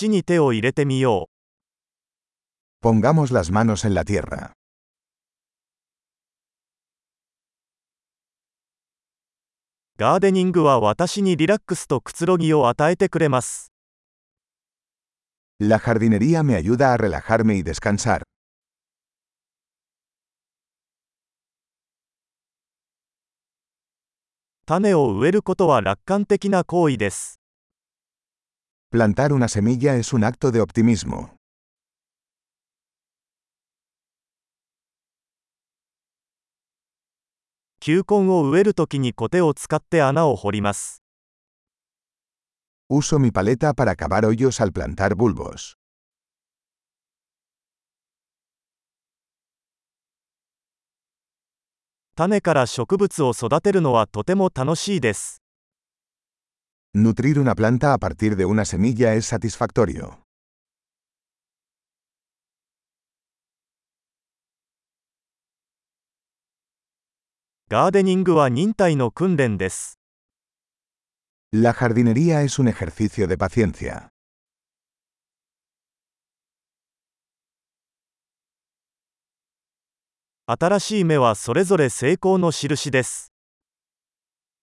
土に手を入れてみよう。Pongamos las manos en la tierra. ガーデニングは私にリラックスとくつろぎを与えてくれます。La jardinería me ayuda a relajarme y descansar. 種を植えることは楽観的な行為です。Plantar una semilla es un acto de optimismo. 球根を植えるときにコテを使って穴を掘ります。Uso mi paleta para cavar hoyos al plantar bulbos. 種から植物を育てるのはとても楽しいです。Nutrir una planta a partir de una semilla es satisfactorio. La jardinería es un ejercicio de paciencia. Nuevos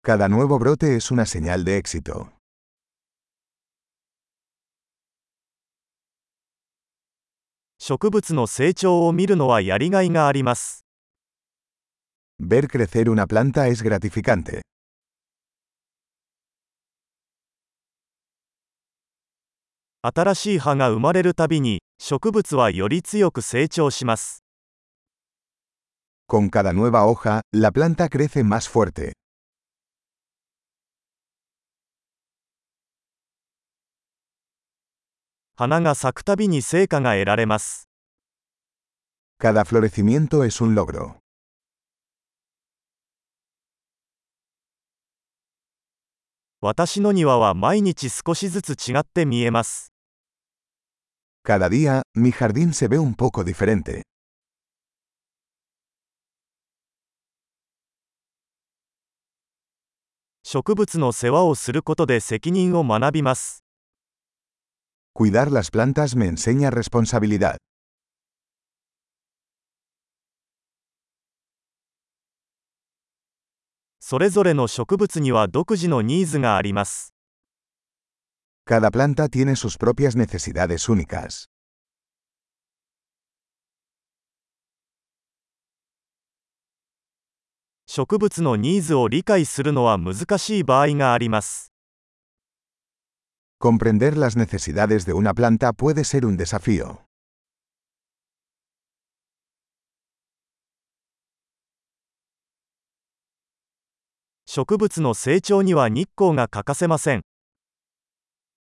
cada nuevo brote es una señal de éxito. Ver crecer una planta es gratificante. Con cada nueva hoja, la planta crece más fuerte. 花が咲くたびに成果が得られます。Cada florecimiento es un logro. 私の庭は毎日少しずつ違って見えます。Cada día, mi jardín se ve un poco diferente. 植物の世話をすることで責任を学びます。Cuidar las plantas me enseña responsabilidad. Cada planta tiene sus propias necesidades únicas. Comprender las necesidades de una planta puede ser un desafío.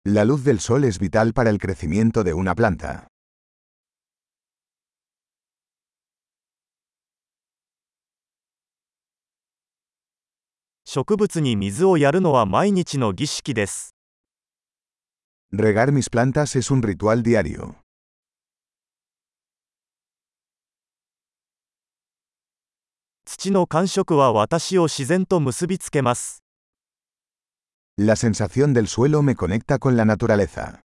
La luz del sol es vital para el crecimiento de una planta. Regar mis plantas es un ritual diario. La sensación del suelo me conecta con la naturaleza.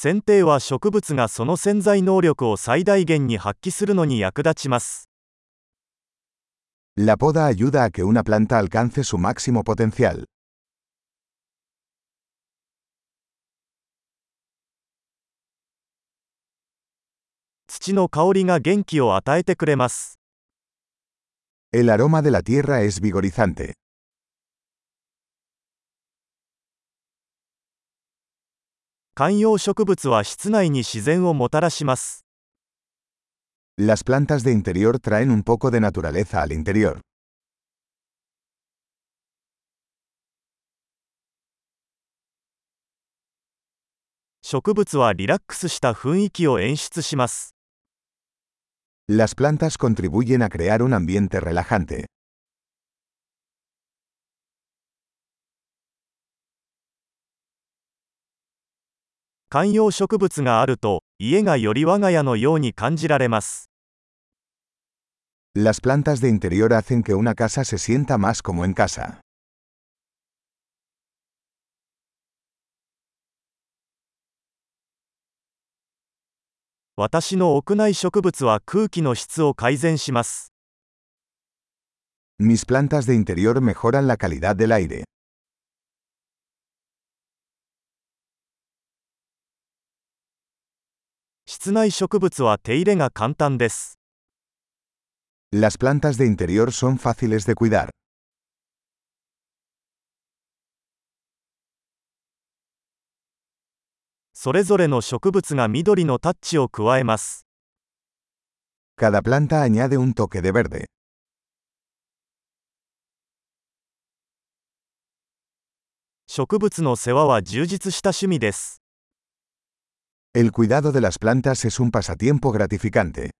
剪定は植物がその潜在能力を最大限に発揮するのに役立ちます。La poda ayuda a que una planta alcance su máximo potencial. 土の香りが元気を与えてくれます。El aroma de la tierra es vigorizante. 観葉植物は室内に自然をもたらします。Las plantas de interior traen un poco de naturaleza al interior. Las plantas contribuyen a crear un ambiente relajante. 観葉植物があると、家がより我が家のように感じられます。Las plantas de interior hacen que una casa se sienta más como en casa. 私の屋内植物は空気の質を改善します。Mis plantas de interior mejoran la calidad del aire. 室内植物は手入れが簡単です。Las plantas de interior son fáciles de cuidar. それぞれの植物が緑のタッチを加えます。Cada planta añade un toque de verde. 植物の世話は充実した趣味です。El cuidado de las plantas es un pasatiempo gratificante.